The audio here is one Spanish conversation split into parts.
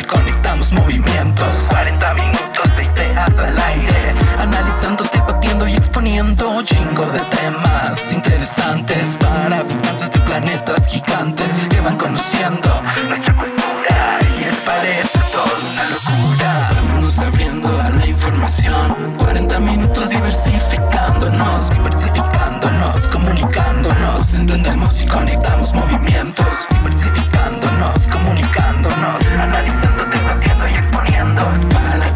y conectamos movimientos. 40 minutos de ideas al aire Analizándote, batiendo y exponiendo Chingo de temas interesantes Para habitantes de planetas gigantes Que van conociendo nuestra cultura. Y les parece toda una locura. Vámonos abriendo información. 40 minutos diversificándonos Diversificándonos, comunicándonos. Entendemos y conectamos movimientos Diversificándonos, comunicándonos Analizando, debatiendo y exponiendo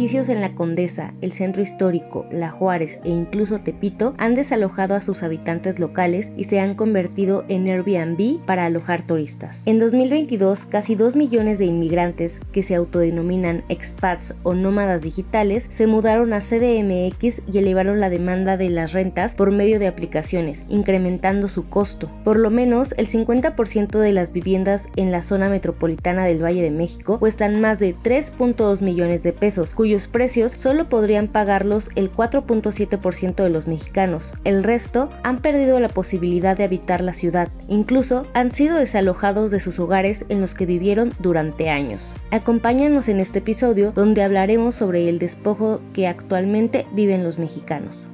Edificios en la Condesa, el Centro Histórico, La Juárez e incluso Tepito han desalojado a sus habitantes locales y se han convertido en Airbnb para alojar turistas. En 2022, casi 2 millones de inmigrantes que se autodenominan expats o nómadas digitales se mudaron a CDMX y elevaron la demanda de las rentas por medio de aplicaciones, incrementando su costo. Por lo menos el 50% de las viviendas en la zona metropolitana del Valle de México cuestan más de 3.2 millones de pesos cuyos precios solo podrían pagarlos el 4.7% de los mexicanos. El resto han perdido la posibilidad de habitar la ciudad, incluso han sido desalojados de sus hogares en los que vivieron durante años. Acompáñanos en este episodio donde hablaremos sobre el despojo que actualmente viven los mexicanos.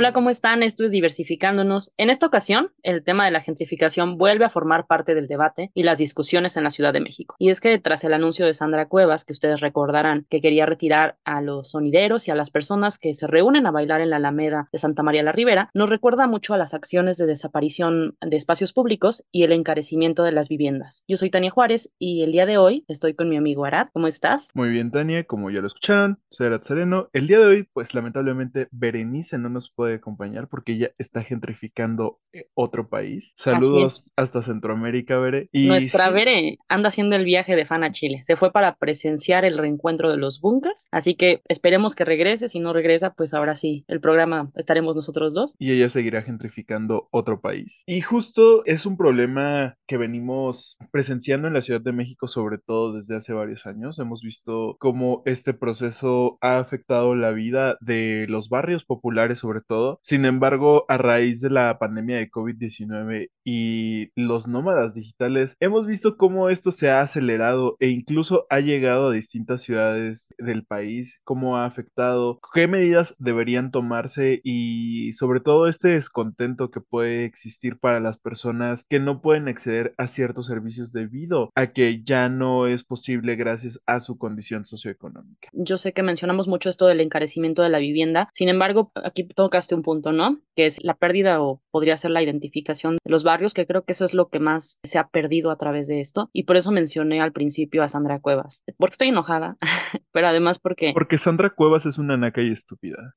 Hola, ¿cómo están? Esto es Diversificándonos. En esta ocasión, el tema de la gentrificación vuelve a formar parte del debate y las discusiones en la Ciudad de México. Y es que tras el anuncio de Sandra Cuevas, que ustedes recordarán que quería retirar a los sonideros y a las personas que se reúnen a bailar en la Alameda de Santa María la Ribera, nos recuerda mucho a las acciones de desaparición de espacios públicos y el encarecimiento de las viviendas. Yo soy Tania Juárez y el día de hoy estoy con mi amigo Arad. ¿Cómo estás? Muy bien, Tania, como ya lo escucharon, soy Arad Sereno. El día de hoy, pues lamentablemente, Berenice no nos puede acompañar porque ella está gentrificando eh, otro país. Saludos hasta Centroamérica, Bere. Y Nuestra Bere anda haciendo el viaje de fan a Chile. Se fue para presenciar el reencuentro de los bunkers, así que esperemos que regrese. Si no regresa, pues ahora sí, el programa estaremos nosotros dos. Y ella seguirá gentrificando otro país. Y justo es un problema que venimos presenciando en la Ciudad de México, sobre todo desde hace varios años. Hemos visto cómo este proceso ha afectado la vida de los barrios populares, sobre todo. Sin embargo, a raíz de la pandemia de COVID-19 y los nómadas digitales, hemos visto cómo esto se ha acelerado e incluso ha llegado a distintas ciudades del país, cómo ha afectado, qué medidas deberían tomarse y sobre todo este descontento que puede existir para las personas que no pueden acceder a ciertos servicios debido a que ya no es posible gracias a su condición socioeconómica. Yo sé que mencionamos mucho esto del encarecimiento de la vivienda, sin embargo, aquí tocaste un punto ¿no? Que es la pérdida o podría ser la identificación de los barrios, que creo que eso es lo que más se ha perdido a través de esto. Y por eso mencioné al principio a Sandra Cuevas. Porque estoy enojada, pero además porque... Porque Sandra Cuevas es una naca y estúpida.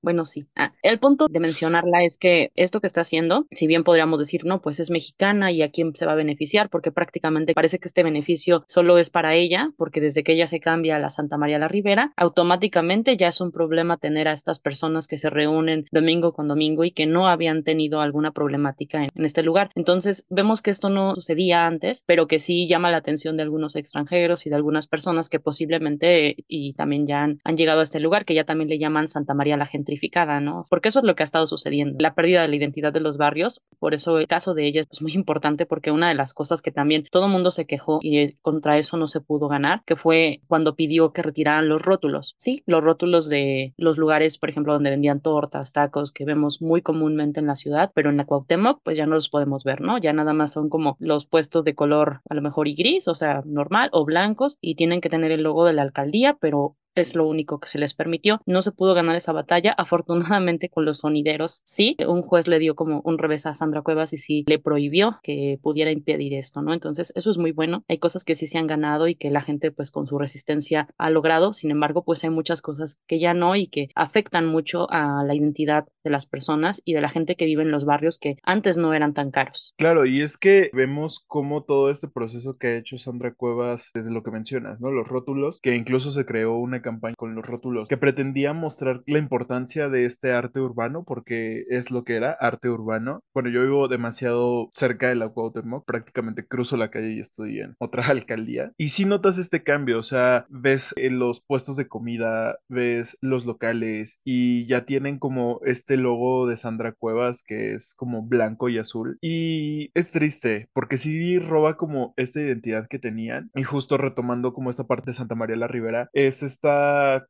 Bueno, sí. Ah, el punto de mencionarla es que esto que está haciendo, si bien podríamos decir, no, pues es mexicana y a quién se va a beneficiar, porque prácticamente parece que este beneficio solo es para ella, porque desde que ella se cambia a la Santa María la Ribera, automáticamente ya es un problema tener a estas personas que se reúnen domingo con domingo y que no habían tenido alguna problemática en, este lugar. Entonces vemos que esto no sucedía antes, pero que sí llama la atención de algunos extranjeros y de algunas personas que posiblemente y también ya han, llegado a este lugar, que ya también le llaman Santa María la gentrificada, ¿no? Porque eso es lo que ha estado sucediendo, la pérdida de la identidad de los barrios. Por eso el caso de ella es muy importante porque una de las cosas que también todo el mundo se quejó y contra eso no se pudo ganar, que fue cuando pidió que retiraran los rótulos. Sí, los rótulos de los lugares, por ejemplo, donde vendían tortas, tacos, que vemos muy comúnmente en la ciudad, pero en la Cuauhtémoc pues ya no los podemos ver, ¿no? Ya nada más son como los puestos de color a lo mejor y gris, o sea, normal o blancos y tienen que tener el logo de la alcaldía, pero es lo único que se les permitió. No se pudo ganar esa batalla, afortunadamente con los sonideros sí. Un juez le dio como un revés a Sandra Cuevas y sí le prohibió que pudiera impedir esto, ¿no? Entonces eso es muy bueno. Hay cosas que sí se han ganado y que la gente pues con su resistencia ha logrado. Sin embargo, pues hay muchas cosas que ya no y que afectan mucho a la identidad de las personas y de la gente que vive en los barrios que antes no eran tan caros. Claro, y es que vemos cómo todo este proceso que ha hecho Sandra Cuevas desde lo que mencionas, ¿no? Los rótulos, que incluso se creó una campaña con los rótulos que pretendía mostrar la importancia de este arte urbano, porque es lo que era, arte urbano. Bueno, yo vivo demasiado cerca de la Cuauhtémoc, prácticamente cruzo la calle y estoy en otra alcaldía. Y si notas este cambio, o sea, ves en los puestos de comida, ves los locales y ya tienen como este logo de Sandra Cuevas que es como blanco y azul. Y es triste, porque sí roba como esta identidad que tenían. Y justo retomando como esta parte de Santa María la Ribera, es esta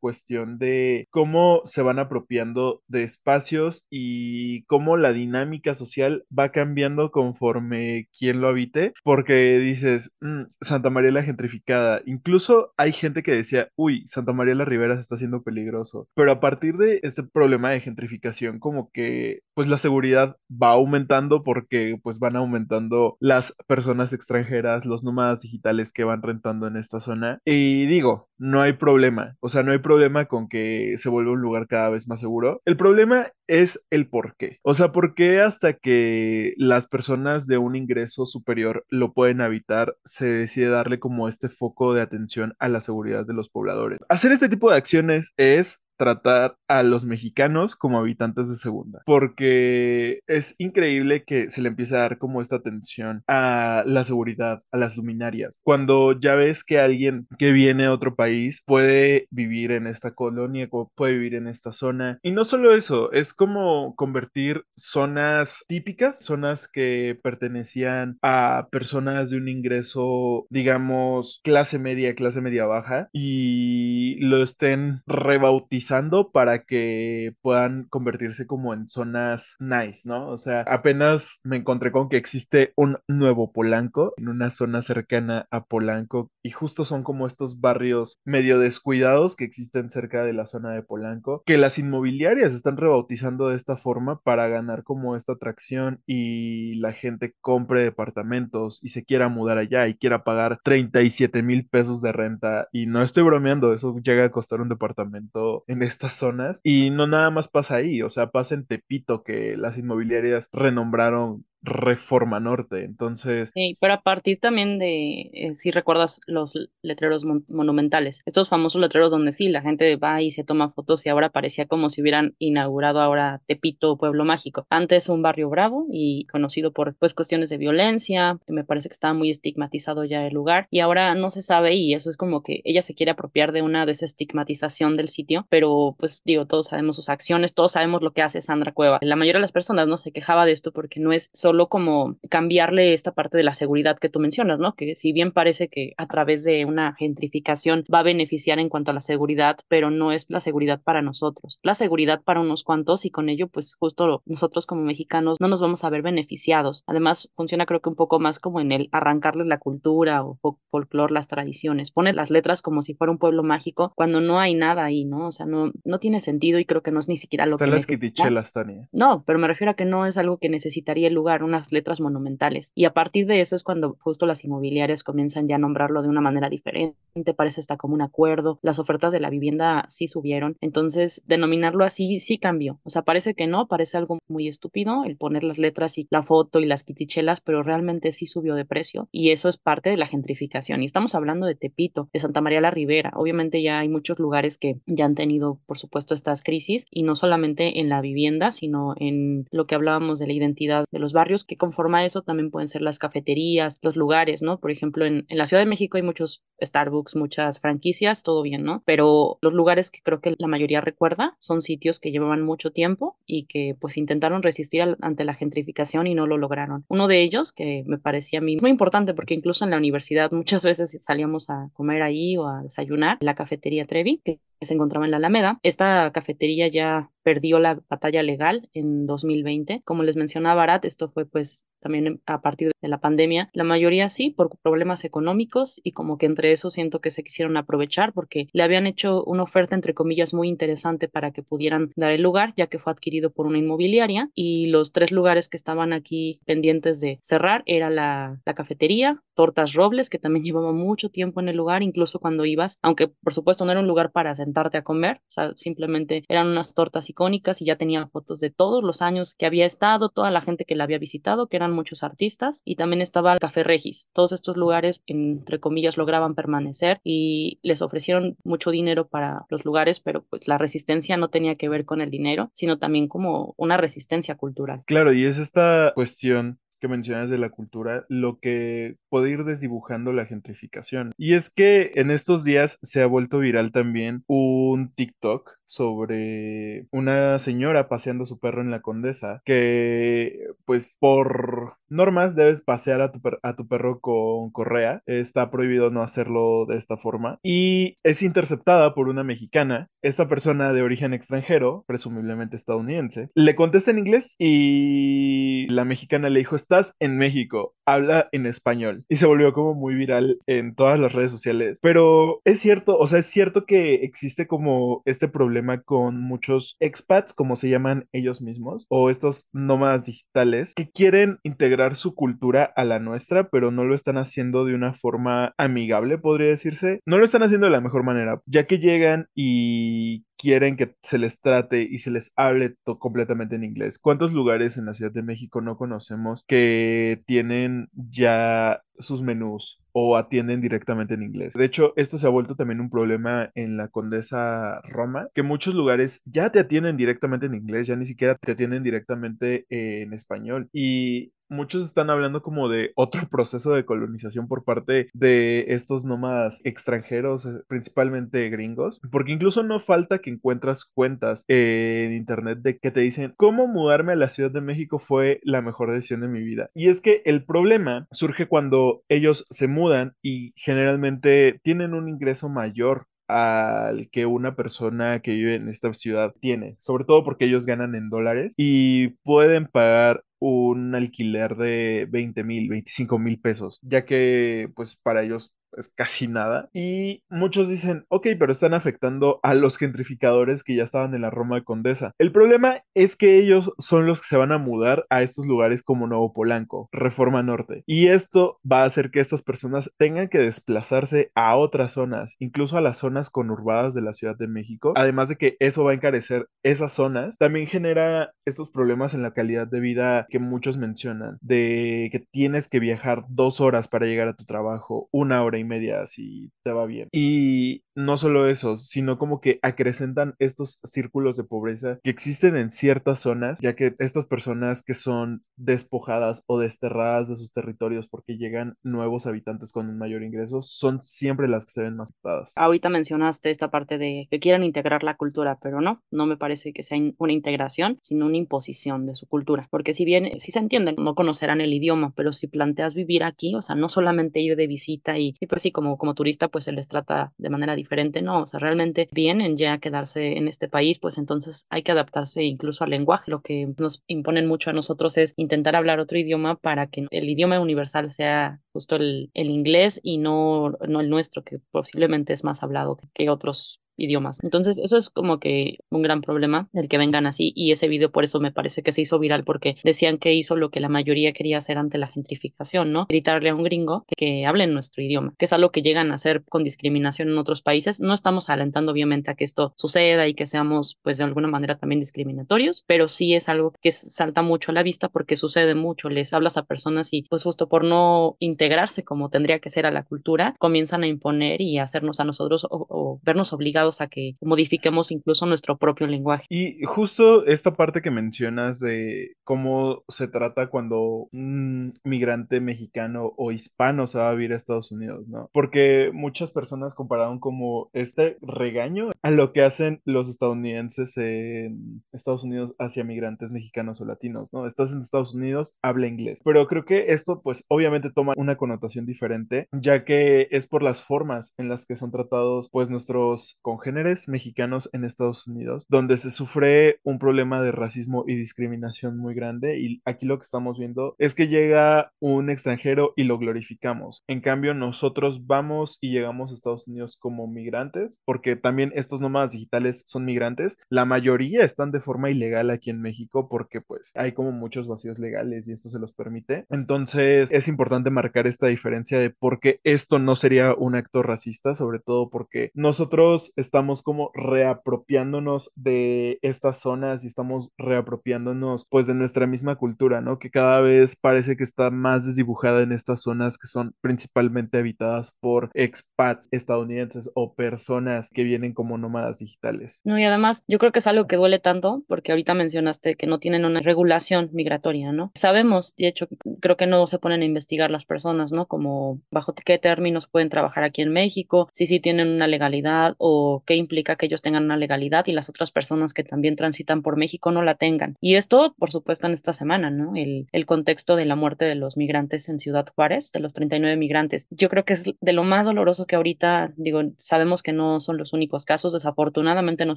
cuestión de cómo se van apropiando de espacios y cómo la dinámica social va cambiando conforme quien lo habite, porque dices, mm, Santa María la gentrificada, incluso hay gente que decía, uy, Santa María la Ribera se está haciendo peligroso, pero a partir de este problema de gentrificación, como que pues la seguridad va aumentando porque pues van aumentando las personas extranjeras, los nómadas digitales que van rentando en esta zona. Y digo, no hay problema, o sea, no hay problema con que se vuelva un lugar cada vez más seguro. El problema es el por qué. O sea, ¿por qué hasta que las personas de un ingreso superior lo pueden habitar se decide darle como este foco de atención a la seguridad de los pobladores? Hacer este tipo de acciones es tratar a los mexicanos como habitantes de segunda, porque es increíble que se le empiece a dar como esta atención a la seguridad, a las luminarias. Cuando ya ves que alguien que viene a otro país puede vivir en esta colonia, puede vivir en esta zona. Y no solo eso, es como convertir zonas típicas, zonas que pertenecían a personas de un ingreso, digamos, clase media, clase media baja, y lo estén rebautizando para que puedan convertirse como en zonas nice, ¿no? O sea, apenas me encontré con que existe un nuevo Polanco en una zona cercana a Polanco y justo son como estos barrios medio descuidados que existen cerca de la zona de Polanco, que las inmobiliarias están rebautizando de esta forma para ganar como esta atracción y la gente compre departamentos y se quiera mudar allá y quiera pagar 37 mil pesos de renta y no estoy bromeando, eso llega a costar un departamento en estas zonas. Y no nada más pasa ahí, o sea, pasa en Tepito que las inmobiliarias renombraron Reforma Norte. Entonces. Sí, pero a partir también de, eh, si recuerdas los letreros monumentales, estos famosos letreros donde sí, la gente va y se toma fotos y ahora parecía como si hubieran inaugurado ahora Tepito, Pueblo Mágico. Antes un barrio bravo y conocido por pues cuestiones de violencia, me parece que estaba muy estigmatizado ya el lugar y ahora no se sabe y eso es como que ella se quiere apropiar de una desestigmatización del sitio, pero pues digo, todos sabemos sus acciones, todos sabemos lo que hace Sandra Cueva. La mayoría de las personas no se quejaba de esto porque no es solo como cambiarle esta parte de la seguridad que tú mencionas, ¿no? Que si bien parece que a través de una gentrificación va a beneficiar en cuanto a la seguridad, pero no es la seguridad para nosotros, la seguridad para unos cuantos y con ello pues justo nosotros como mexicanos no nos vamos a ver beneficiados. Además funciona creo que un poco más como en el arrancarles la cultura o folclore, las tradiciones, poner las letras como si fuera un pueblo mágico cuando no hay nada ahí, ¿no? O sea, no, no tiene sentido y creo que no es ni siquiera lo Están que las Tania. No, pero me refiero a que no es algo que necesitaría el lugar unas letras monumentales. Y a partir de eso es cuando justo las inmobiliarias comienzan ya a nombrarlo de una manera diferente, parece hasta como un acuerdo, las ofertas de la vivienda sí subieron, entonces denominarlo así sí cambió. O sea, parece que no, parece algo muy estúpido el poner las letras y la foto y las quitichelas, pero realmente sí subió de precio y eso es parte de la gentrificación. Y estamos hablando de Tepito, de Santa María la Ribera. Obviamente ya hay muchos lugares que ya han tenido, por supuesto, estas crisis y no solamente en la vivienda, sino en lo que hablábamos de la identidad de los barrios que conforma eso también pueden ser las cafeterías, los lugares, ¿no? Por ejemplo, en, en la Ciudad de México hay muchos Starbucks, muchas franquicias, todo bien, ¿no? Pero los lugares que creo que la mayoría recuerda son sitios que llevaban mucho tiempo y que pues intentaron resistir ante la gentrificación y no lo lograron. Uno de ellos, que me parecía a mí muy importante porque incluso en la universidad muchas veces salíamos a comer ahí o a desayunar, la cafetería Trevi, que se encontraba en la Alameda. Esta cafetería ya perdió la batalla legal en 2020. Como les mencionaba Barat, esto fue pues también a partir de la pandemia. La mayoría sí, por problemas económicos y como que entre eso siento que se quisieron aprovechar porque le habían hecho una oferta entre comillas muy interesante para que pudieran dar el lugar, ya que fue adquirido por una inmobiliaria y los tres lugares que estaban aquí pendientes de cerrar era la, la cafetería, Tortas Robles, que también llevaba mucho tiempo en el lugar, incluso cuando ibas, aunque por supuesto no era un lugar para sentarte a comer, o sea, simplemente eran unas tortas icónicas y ya tenía fotos de todos los años que había estado, toda la gente que la había visitado, que eran muchos artistas y también estaba el Café Regis. Todos estos lugares, entre comillas, lograban permanecer y les ofrecieron mucho dinero para los lugares, pero pues la resistencia no tenía que ver con el dinero, sino también como una resistencia cultural. Claro, y es esta cuestión que mencionas de la cultura, lo que puede ir desdibujando la gentrificación. Y es que en estos días se ha vuelto viral también un TikTok sobre una señora paseando a su perro en la condesa, que pues por normas debes pasear a tu, a tu perro con correa, está prohibido no hacerlo de esta forma, y es interceptada por una mexicana, esta persona de origen extranjero, presumiblemente estadounidense, le contesta en inglés y la mexicana le dijo, estás en México, habla en español, y se volvió como muy viral en todas las redes sociales, pero es cierto, o sea, es cierto que existe como este problema con muchos expats, como se llaman ellos mismos, o estos nómadas digitales, que quieren integrar su cultura a la nuestra, pero no lo están haciendo de una forma amigable, podría decirse. No lo están haciendo de la mejor manera, ya que llegan y quieren que se les trate y se les hable completamente en inglés. ¿Cuántos lugares en la Ciudad de México no conocemos que tienen ya sus menús o atienden directamente en inglés? De hecho, esto se ha vuelto también un problema en la Condesa Roma, que muchos lugares ya te atienden directamente en inglés, ya ni siquiera te atienden directamente en español. Y muchos están hablando como de otro proceso de colonización por parte de estos nómadas extranjeros, eh, principalmente gringos, porque incluso no falta que encuentras cuentas en internet de que te dicen cómo mudarme a la Ciudad de México fue la mejor decisión de mi vida. Y es que el problema surge cuando ellos se mudan y generalmente tienen un ingreso mayor al que una persona que vive en esta ciudad tiene, sobre todo porque ellos ganan en dólares y pueden pagar un alquiler de 20 mil, 25 mil pesos, ya que pues para ellos es casi nada. Y muchos dicen, ok, pero están afectando a los gentrificadores que ya estaban en la Roma de Condesa. El problema es que ellos son los que se van a mudar a estos lugares como Nuevo Polanco, Reforma Norte. Y esto va a hacer que estas personas tengan que desplazarse a otras zonas, incluso a las zonas conurbadas de la Ciudad de México. Además de que eso va a encarecer esas zonas, también genera estos problemas en la calidad de vida que muchos mencionan, de que tienes que viajar dos horas para llegar a tu trabajo, una hora y media si te va bien. Y no solo eso, sino como que acrecentan estos círculos de pobreza que existen en ciertas zonas, ya que estas personas que son despojadas o desterradas de sus territorios porque llegan nuevos habitantes con un mayor ingreso, son siempre las que se ven más afectadas. Ahorita mencionaste esta parte de que quieran integrar la cultura, pero no, no me parece que sea una integración, sino una imposición de su cultura, porque si bien, si se entienden, no conocerán el idioma, pero si planteas vivir aquí, o sea, no solamente ir de visita y, y pues sí, como, como turista, pues se les trata de manera diferente, no, o sea, realmente vienen ya a quedarse en este país, pues entonces hay que adaptarse incluso al lenguaje. Lo que nos imponen mucho a nosotros es intentar hablar otro idioma para que el idioma universal sea justo el, el inglés y no, no el nuestro, que posiblemente es más hablado que, que otros idiomas. Entonces, eso es como que un gran problema el que vengan así y ese video por eso me parece que se hizo viral porque decían que hizo lo que la mayoría quería hacer ante la gentrificación, ¿no? Gritarle a un gringo que, hable en nuestro idioma, que es algo que llegan a hacer con discriminación en otros países. No estamos alentando obviamente a que esto suceda y que seamos pues de alguna manera también discriminatorios, pero sí es algo que salta mucho a la vista porque sucede mucho. Les hablas a personas y pues justo por no integrarse como tendría que ser a la cultura, comienzan a imponer y hacernos a nosotros o vernos obligados a que modifiquemos incluso nuestro propio lenguaje. Y justo esta parte que mencionas de cómo se trata cuando un migrante mexicano o hispano se va a vivir a Estados Unidos, ¿no? Porque muchas personas compararon como este regaño a lo que hacen los estadounidenses en Estados Unidos hacia migrantes mexicanos o latinos, ¿no? Estás en Estados Unidos, habla inglés. Pero creo que esto pues obviamente toma una connotación diferente, ya que es por las formas en las que son tratados pues nuestros congéneres mexicanos en Estados Unidos, donde se sufre un problema de racismo y discriminación muy grande. Y aquí lo que estamos viendo es que llega un extranjero y lo glorificamos. En cambio, nosotros vamos y llegamos a Estados Unidos como migrantes, porque también estos nómadas digitales son migrantes. La mayoría están de forma ilegal aquí en México porque pues hay como muchos vacíos legales y esto se los permite. Entonces es importante marcar esta diferencia de por qué esto no sería un acto racista, sobre todo porque nosotros estamos como reapropiándonos de estas zonas y estamos reapropiándonos pues de nuestra misma cultura, ¿no? Que cada vez parece que está más desdibujada en estas zonas que son principalmente habitadas por expats estadounidenses o personas que vienen como nómadas digitales. No, y además yo creo que es algo que duele tanto porque ahorita mencionaste que no tienen una regulación migratoria, ¿no? Sabemos, de hecho, creo que no se ponen a investigar las personas, ¿no? Como bajo qué términos pueden trabajar aquí en México, si sí tienen una legalidad o qué implica que ellos tengan una legalidad y las otras personas que también transitan por México no la tengan. Y esto, por supuesto, en esta semana, ¿no? El, el contexto de la muerte de los migrantes en Ciudad Juárez, de los 39 migrantes. Yo creo que es de lo más doloroso que ahorita, digo, sabemos que no son los únicos casos, desafortunadamente no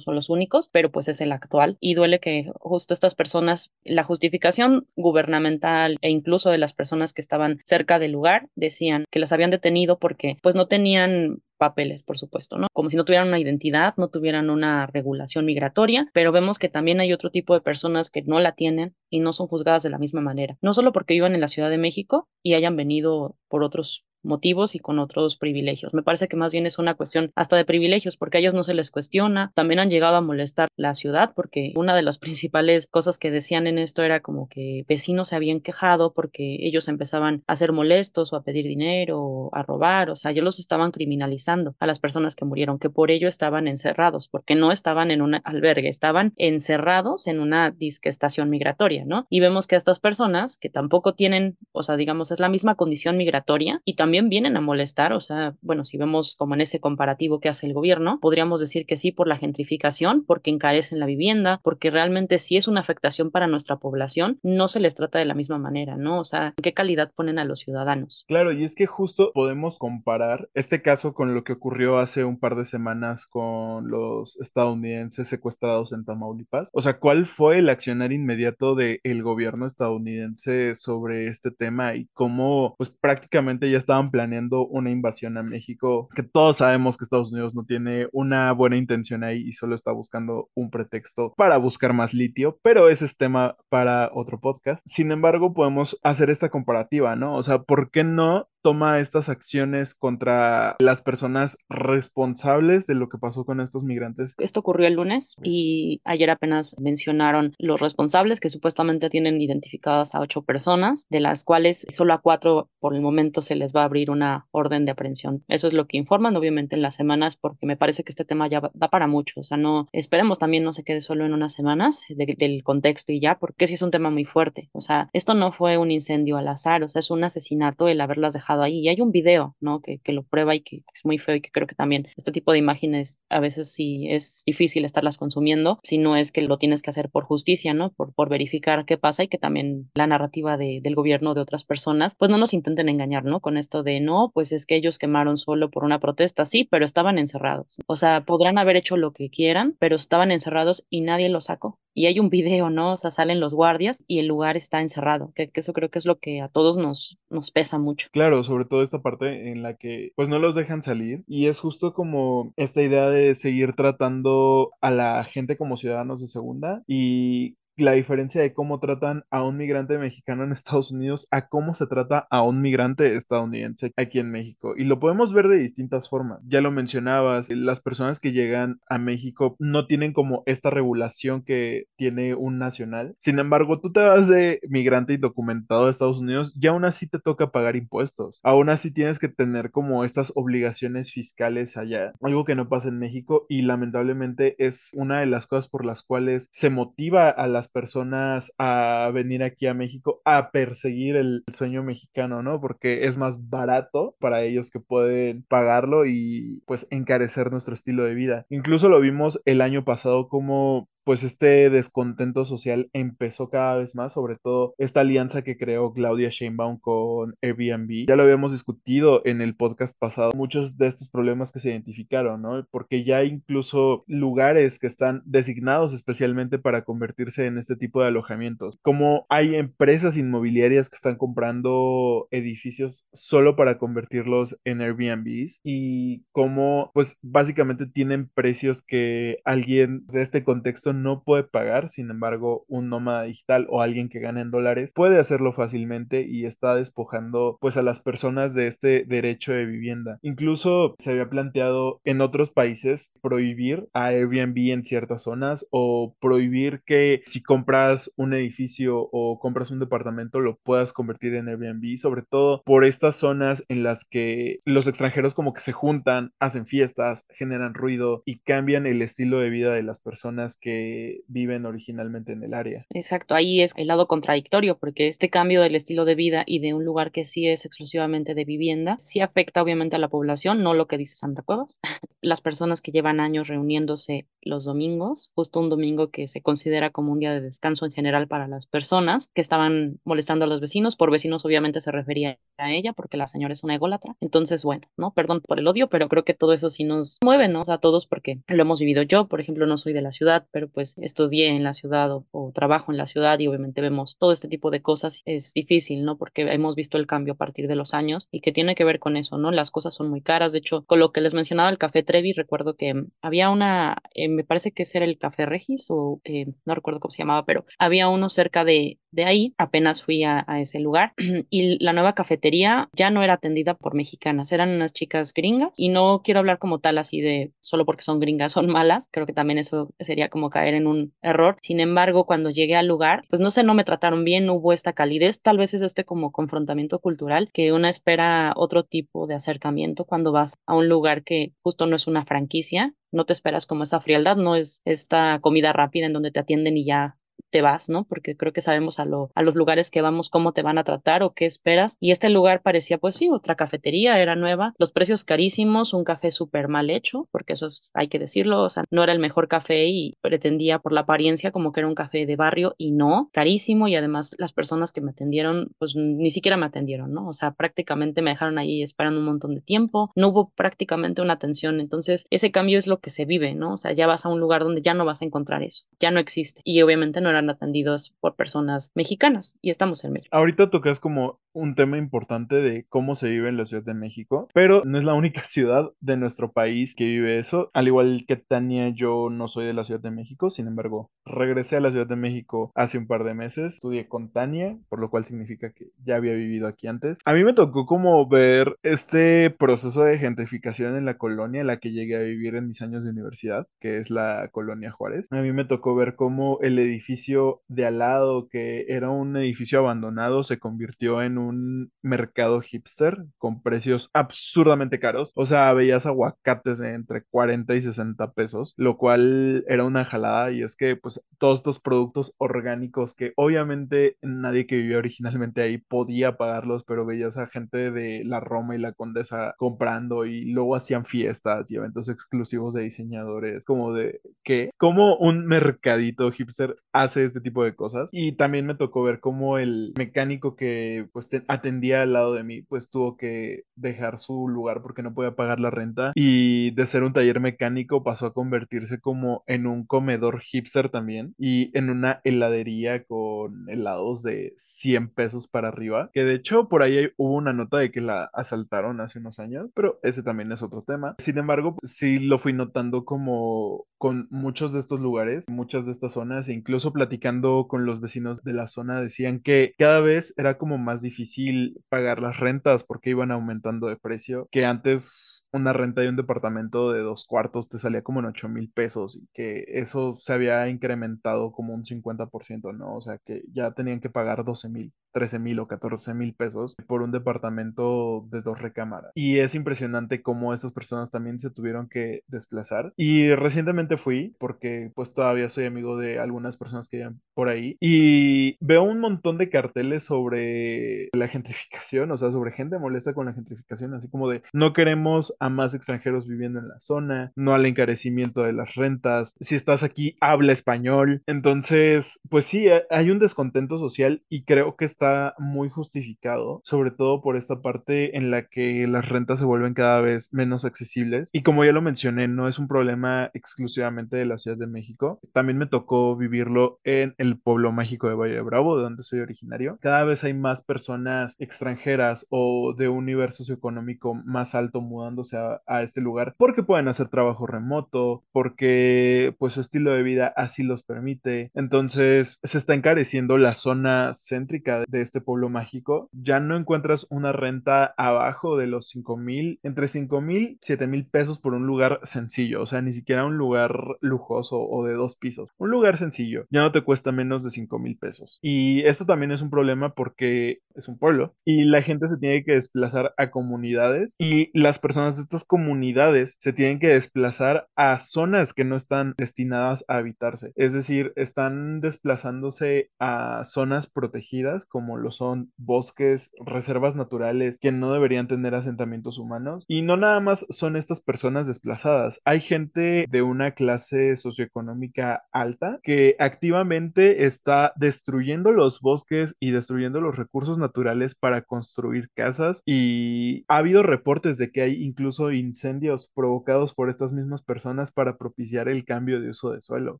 son los únicos, pero pues es el actual y duele que justo estas personas, la justificación gubernamental e incluso de las personas que estaban cerca del lugar decían que las habían detenido porque pues no tenían papeles, por supuesto, ¿no? Como si no tuvieran una identidad, no tuvieran una regulación migratoria, pero vemos que también hay otro tipo de personas que no la tienen y no son juzgadas de la misma manera, no solo porque vivan en la Ciudad de México y hayan venido por otros motivos y con otros privilegios. Me parece que más bien es una cuestión hasta de privilegios porque a ellos no se les cuestiona. También han llegado a molestar la ciudad porque una de las principales cosas que decían en esto era como que vecinos se habían quejado porque ellos empezaban a ser molestos o a pedir dinero o a robar. O sea, ellos los estaban criminalizando a las personas que murieron, que por ello estaban encerrados, porque no estaban en un albergue, estaban encerrados en una disquestación migratoria, ¿no? Y vemos que estas personas que tampoco tienen, o sea, digamos, es la misma condición migratoria y también también vienen a molestar, o sea, bueno, si vemos como en ese comparativo que hace el gobierno, podríamos decir que sí por la gentrificación, porque encarecen la vivienda, porque realmente sí es una afectación para nuestra población, no se les trata de la misma manera, ¿no? O sea, ¿qué calidad ponen a los ciudadanos? Claro, y es que justo podemos comparar este caso con lo que ocurrió hace un par de semanas con los estadounidenses secuestrados en Tamaulipas. O sea, ¿cuál fue el accionar inmediato del gobierno estadounidense sobre este tema y cómo, pues prácticamente ya estaban planeando una invasión a México, que todos sabemos que Estados Unidos no tiene una buena intención ahí y solo está buscando un pretexto para buscar más litio, pero ese es tema para otro podcast. Sin embargo, podemos hacer esta comparativa, ¿no? O sea, ¿por qué no toma estas acciones contra las personas responsables de lo que pasó con estos migrantes. Esto ocurrió el lunes y ayer apenas mencionaron los responsables que supuestamente tienen identificadas a ocho personas, de las cuales solo a cuatro por el momento se les va a abrir una orden de aprehensión. Eso es lo que informan, obviamente, en las semanas, porque me parece que este tema ya da para mucho. O sea, no esperemos también no se quede solo en unas semanas del contexto y ya, porque sí es un tema muy fuerte. O sea, esto no fue un incendio al azar, o sea, es un asesinato el haberlas dejado ahí. Y hay un video, ¿no? Que, que, lo prueba y que es muy feo y que creo que también este tipo de imágenes a veces sí es difícil estarlas consumiendo, si no es que lo tienes que hacer por justicia, ¿no? Por, por verificar qué pasa y que también la narrativa de, del gobierno de otras personas, pues no nos intenten engañar, ¿no? Con esto de, no, pues es que ellos quemaron solo por una protesta, sí, pero estaban encerrados. O sea, podrán haber hecho lo que quieran, pero estaban encerrados y nadie los sacó y hay un video, ¿no? O sea, salen los guardias y el lugar está encerrado, que, que, eso creo que es lo que a todos nos, nos pesa mucho. Claro, sobre todo esta parte en la que pues no los dejan salir y es justo como esta idea de seguir tratando a la gente como ciudadanos de segunda y la diferencia de cómo tratan a un migrante mexicano en Estados Unidos a cómo se trata a un migrante estadounidense aquí en México. Y lo podemos ver de distintas formas. Ya lo mencionabas, las personas que llegan a México no tienen como esta regulación que tiene un nacional. Sin embargo, tú te vas de migrante indocumentado a Estados Unidos y aún así te toca pagar impuestos. Aún así tienes que tener como estas obligaciones fiscales allá. Algo que no pasa en México y lamentablemente es una de las cosas por las cuales se motiva a las personas a venir aquí a México a perseguir el sueño mexicano, ¿no? Porque es más barato para ellos que pueden pagarlo y pues encarecer nuestro estilo de vida. Incluso lo vimos el año pasado como pues este descontento social empezó cada vez más, sobre todo esta alianza que creó Claudia Sheinbaum con Airbnb. Ya lo habíamos discutido en el podcast pasado, muchos de estos problemas que se identificaron, ¿no? Porque ya incluso lugares que están designados especialmente para convertirse en este tipo de alojamientos. Como hay empresas inmobiliarias que están comprando edificios solo para convertirlos en Airbnbs y como pues básicamente tienen precios que alguien de este contexto no puede pagar, sin embargo, un nómada digital o alguien que gana en dólares puede hacerlo fácilmente y está despojando pues a las personas de este derecho de vivienda. Incluso se había planteado en otros países prohibir a Airbnb en ciertas zonas o prohibir que si compras un edificio o compras un departamento lo puedas convertir en Airbnb, sobre todo por estas zonas en las que los extranjeros como que se juntan, hacen fiestas, generan ruido y cambian el estilo de vida de las personas que viven originalmente en el área. Exacto, ahí es el lado contradictorio porque este cambio del estilo de vida y de un lugar que sí es exclusivamente de vivienda, sí afecta obviamente a la población, no lo que dice Sandra Cuevas. Las personas que llevan años reuniéndose los domingos, justo un domingo que se considera como un día de descanso en general para las personas que estaban molestando a los vecinos, por vecinos obviamente se refería a ella porque la señora es una ególatra. Entonces, bueno, ¿no? Perdón por el odio, pero creo que todo eso sí nos mueve, ¿no? a todos porque lo hemos vivido yo, por ejemplo, no soy de la ciudad, pero pues estudié en la ciudad o, o trabajo en la ciudad y obviamente vemos todo este tipo de cosas. Es difícil, ¿no? Porque hemos visto el cambio a partir de los años y que tiene que ver con eso, ¿no? Las cosas son muy caras. De hecho, con lo que les mencionaba el café Trevi, recuerdo que había una, eh, me parece que ese era el café Regis o eh, no recuerdo cómo se llamaba, pero había uno cerca de, de ahí. Apenas fui a, a ese lugar y la nueva cafetería ya no era atendida por mexicanas, eran unas chicas gringas y no quiero hablar como tal así de solo porque son gringas son malas, creo que también eso sería como caer en un error. Sin embargo, cuando llegué al lugar, pues no sé, no me trataron bien, no hubo esta calidez, tal vez es este como confrontamiento cultural que una espera otro tipo de acercamiento cuando vas a un lugar que justo no es una franquicia, no te esperas como esa frialdad, no es esta comida rápida en donde te atienden y ya te vas, ¿no? Porque creo que sabemos a, lo, a los lugares que vamos cómo te van a tratar o qué esperas. Y este lugar parecía, pues sí, otra cafetería, era nueva, los precios carísimos, un café súper mal hecho, porque eso es, hay que decirlo, o sea, no era el mejor café y pretendía por la apariencia como que era un café de barrio y no, carísimo y además las personas que me atendieron, pues ni siquiera me atendieron, ¿no? O sea, prácticamente me dejaron ahí esperando un montón de tiempo, no hubo prácticamente una atención, entonces ese cambio es lo que se vive, ¿no? O sea, ya vas a un lugar donde ya no vas a encontrar eso, ya no existe y obviamente no atendidos por personas mexicanas y estamos en México. Ahorita tocas como un tema importante de cómo se vive en la Ciudad de México, pero no es la única ciudad de nuestro país que vive eso. Al igual que Tania, yo no soy de la Ciudad de México, sin embargo, regresé a la Ciudad de México hace un par de meses, estudié con Tania, por lo cual significa que ya había vivido aquí antes. A mí me tocó como ver este proceso de gentrificación en la colonia en la que llegué a vivir en mis años de universidad, que es la colonia Juárez. A mí me tocó ver cómo el edificio de al lado, que era un edificio abandonado, se convirtió en un mercado hipster con precios absurdamente caros. O sea, veías aguacates de entre 40 y 60 pesos, lo cual era una jalada y es que pues todos estos productos orgánicos que obviamente nadie que vivía originalmente ahí podía pagarlos, pero veías a gente de la Roma y la Condesa comprando y luego hacían fiestas y eventos exclusivos de diseñadores, como de que, como un mercadito hipster hace este tipo de cosas. Y también me tocó ver cómo el mecánico que pues te atendía al lado de mí pues tuvo que dejar su lugar porque no podía pagar la renta. Y de ser un taller mecánico pasó a convertirse como en un comedor hipster también y en una heladería con helados de 100 pesos para arriba. Que de hecho por ahí hubo una nota de que la asaltaron hace unos años pero ese también es otro tema. Sin embargo sí lo fui notando como con muchos de estos lugares muchas de estas zonas e incluso platicando con los vecinos de la zona decían que cada vez era como más difícil pagar las rentas porque iban aumentando de precio, que antes una renta de un departamento de dos cuartos te salía como en 8 mil pesos y que eso se había incrementado como un 50%, ¿no? O sea que ya tenían que pagar 12 mil, 13 mil o 14 mil pesos por un departamento de dos recámaras. Y es impresionante cómo estas personas también se tuvieron que desplazar. Y recientemente fui porque pues todavía soy amigo de algunas personas que viven por ahí y veo un montón de carteles sobre la gentrificación, o sea, sobre gente molesta con la gentrificación, así como de no queremos a más extranjeros viviendo en la zona, no al encarecimiento de las rentas, si estás aquí, habla español. Entonces, pues sí, hay un descontento social y creo que está muy justificado, sobre todo por esta parte en la que las rentas se vuelven cada vez menos accesibles. Y como ya lo mencioné, no es un problema exclusivamente de la Ciudad de México. También me tocó vivirlo en el pueblo mágico de Valle de Bravo, de donde soy originario. Cada vez hay más personas extranjeras o de un nivel socioeconómico más alto mudándose a, a este lugar porque pueden hacer trabajo remoto, porque pues su estilo de vida así los permite. Entonces se está encareciendo la zona céntrica de este pueblo mágico. Ya no encuentras una renta abajo de los 5 mil, entre 5 mil, 7 mil pesos por un lugar sencillo, o sea, ni siquiera un lugar lujoso o de dos pisos. Un lugar sencillo ya no te cuesta menos de 5 mil pesos. Y eso también es un problema porque es un pueblo y la gente se tiene que desplazar a comunidades y las personas de estas comunidades se tienen que desplazar a zonas que no están destinadas a habitarse. Es decir, están desplazándose a zonas protegidas como lo son bosques, reservas naturales que no deberían tener asentamientos humanos. Y no nada más son estas personas desplazadas. Hay gente de una clase socioeconómica alta que activamente está destruyendo los bosques y destruyendo los recursos naturales para construir casas y ha habido reportes de que hay incluso incendios provocados por estas mismas personas para propiciar el cambio de uso de suelo.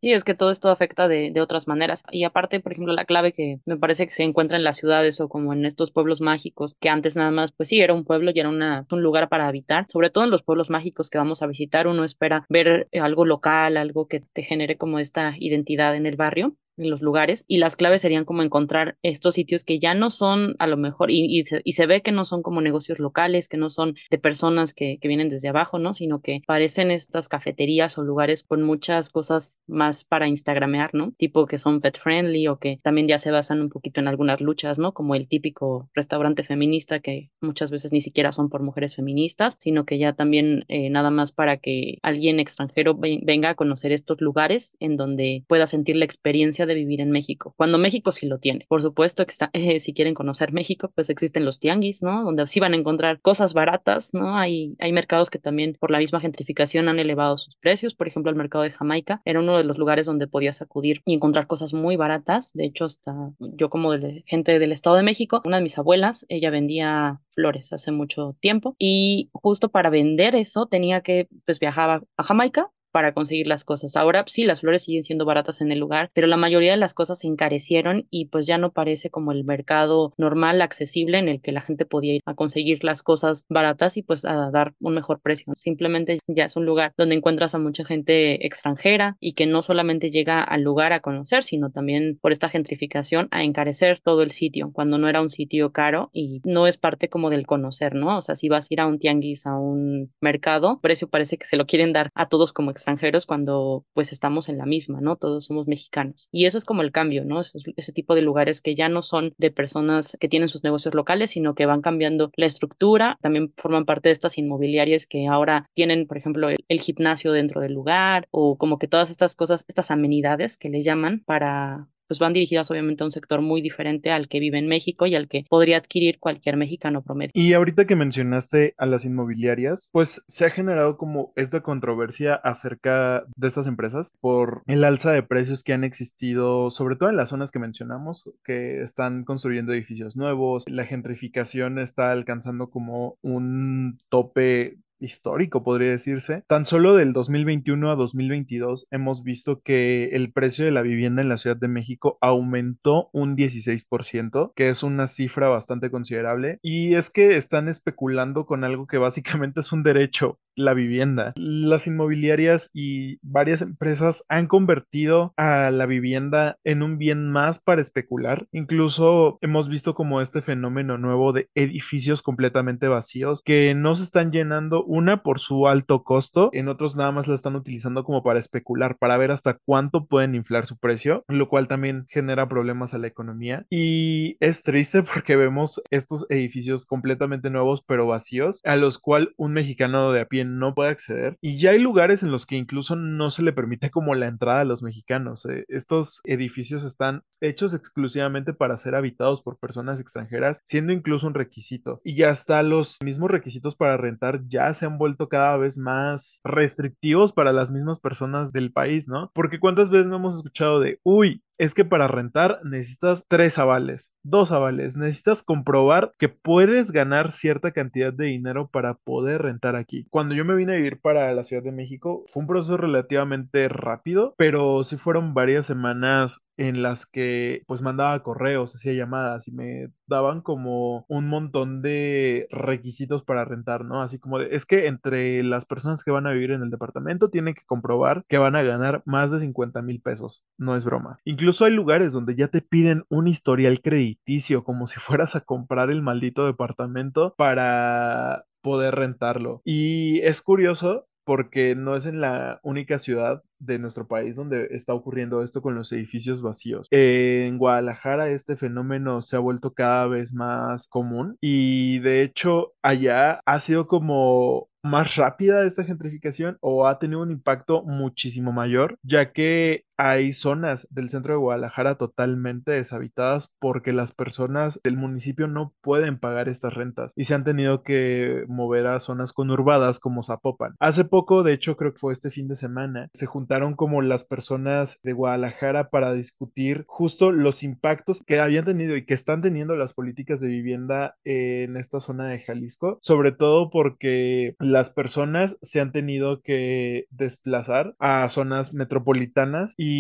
Sí, es que todo esto afecta de, de otras maneras. Y aparte, por ejemplo, la clave que me parece que se encuentra en las ciudades o como en estos pueblos mágicos, que antes nada más, pues sí, era un pueblo y era una, un lugar para habitar. Sobre todo en los pueblos mágicos que vamos a visitar, uno espera ver algo local, algo que te genere como esta identidad en el barrio en los lugares y las claves serían como encontrar estos sitios que ya no son a lo mejor y, y, se, y se, ve que no son como negocios locales, que no son de personas que, que, vienen desde abajo, ¿no? Sino que parecen estas cafeterías o lugares con muchas cosas más para instagramear, ¿no? Tipo que son pet friendly o que también ya se basan un poquito en algunas luchas, ¿no? Como el típico restaurante feminista que muchas veces ni siquiera son por mujeres feministas, sino que ya también eh, nada más para que alguien extranjero venga a conocer estos lugares en donde pueda sentir la experiencia de vivir en México, cuando México sí lo tiene. Por supuesto que eh, si quieren conocer México, pues existen los tianguis, ¿no? Donde sí van a encontrar cosas baratas, ¿no? Hay, hay mercados que también por la misma gentrificación han elevado sus precios. Por ejemplo, el mercado de Jamaica era uno de los lugares donde podías acudir y encontrar cosas muy baratas. De hecho, hasta yo como de, gente del Estado de México, una de mis abuelas, ella vendía flores hace mucho tiempo y justo para vender eso tenía que, pues viajaba a Jamaica para conseguir las cosas. Ahora sí, las flores siguen siendo baratas en el lugar, pero la mayoría de las cosas se encarecieron y pues ya no parece como el mercado normal, accesible, en el que la gente podía ir a conseguir las cosas baratas y pues a dar un mejor precio. Simplemente ya es un lugar donde encuentras a mucha gente extranjera y que no solamente llega al lugar a conocer, sino también por esta gentrificación a encarecer todo el sitio, cuando no era un sitio caro y no es parte como del conocer, ¿no? O sea, si vas a ir a un tianguis, a un mercado, precio parece que se lo quieren dar a todos como extranjeros cuando pues estamos en la misma, ¿no? Todos somos mexicanos. Y eso es como el cambio, ¿no? Ese tipo de lugares que ya no son de personas que tienen sus negocios locales, sino que van cambiando la estructura, también forman parte de estas inmobiliarias que ahora tienen, por ejemplo, el, el gimnasio dentro del lugar o como que todas estas cosas, estas amenidades que le llaman para pues van dirigidas obviamente a un sector muy diferente al que vive en México y al que podría adquirir cualquier mexicano promedio. Y ahorita que mencionaste a las inmobiliarias, pues se ha generado como esta controversia acerca de estas empresas por el alza de precios que han existido, sobre todo en las zonas que mencionamos, que están construyendo edificios nuevos, la gentrificación está alcanzando como un tope histórico, podría decirse. Tan solo del 2021 a 2022 hemos visto que el precio de la vivienda en la Ciudad de México aumentó un 16%, que es una cifra bastante considerable. Y es que están especulando con algo que básicamente es un derecho, la vivienda. Las inmobiliarias y varias empresas han convertido a la vivienda en un bien más para especular. Incluso hemos visto como este fenómeno nuevo de edificios completamente vacíos que no se están llenando una por su alto costo, en otros nada más la están utilizando como para especular, para ver hasta cuánto pueden inflar su precio, lo cual también genera problemas a la economía. Y es triste porque vemos estos edificios completamente nuevos pero vacíos, a los cuales un mexicano de a pie no puede acceder. Y ya hay lugares en los que incluso no se le permite como la entrada a los mexicanos. Eh, estos edificios están hechos exclusivamente para ser habitados por personas extranjeras, siendo incluso un requisito. Y ya hasta los mismos requisitos para rentar ya se han vuelto cada vez más restrictivos para las mismas personas del país, ¿no? Porque cuántas veces no hemos escuchado de, uy, es que para rentar necesitas tres avales, dos avales, necesitas comprobar que puedes ganar cierta cantidad de dinero para poder rentar aquí. Cuando yo me vine a vivir para la Ciudad de México, fue un proceso relativamente rápido, pero sí fueron varias semanas en las que pues mandaba correos, hacía llamadas y me daban como un montón de requisitos para rentar, ¿no? Así como de, es que entre las personas que van a vivir en el departamento tienen que comprobar que van a ganar más de 50 mil pesos, no es broma. Incluso hay lugares donde ya te piden un historial crediticio como si fueras a comprar el maldito departamento para poder rentarlo. Y es curioso porque no es en la única ciudad de nuestro país donde está ocurriendo esto con los edificios vacíos. en Guadalajara este fenómeno se ha vuelto cada vez más común y de hecho allá ha sido como más rápida esta gentrificación o ha tenido un impacto muchísimo mayor, ya que hay zonas del centro de Guadalajara totalmente deshabitadas porque las personas del municipio no pueden pagar estas rentas y se han tenido que mover a zonas conurbadas como Zapopan. Hace poco, de hecho creo que fue este fin de semana, se juntaron como las personas de Guadalajara para discutir justo los impactos que habían tenido y que están teniendo las políticas de vivienda en esta zona de Jalisco, sobre todo porque las personas se han tenido que desplazar a zonas metropolitanas y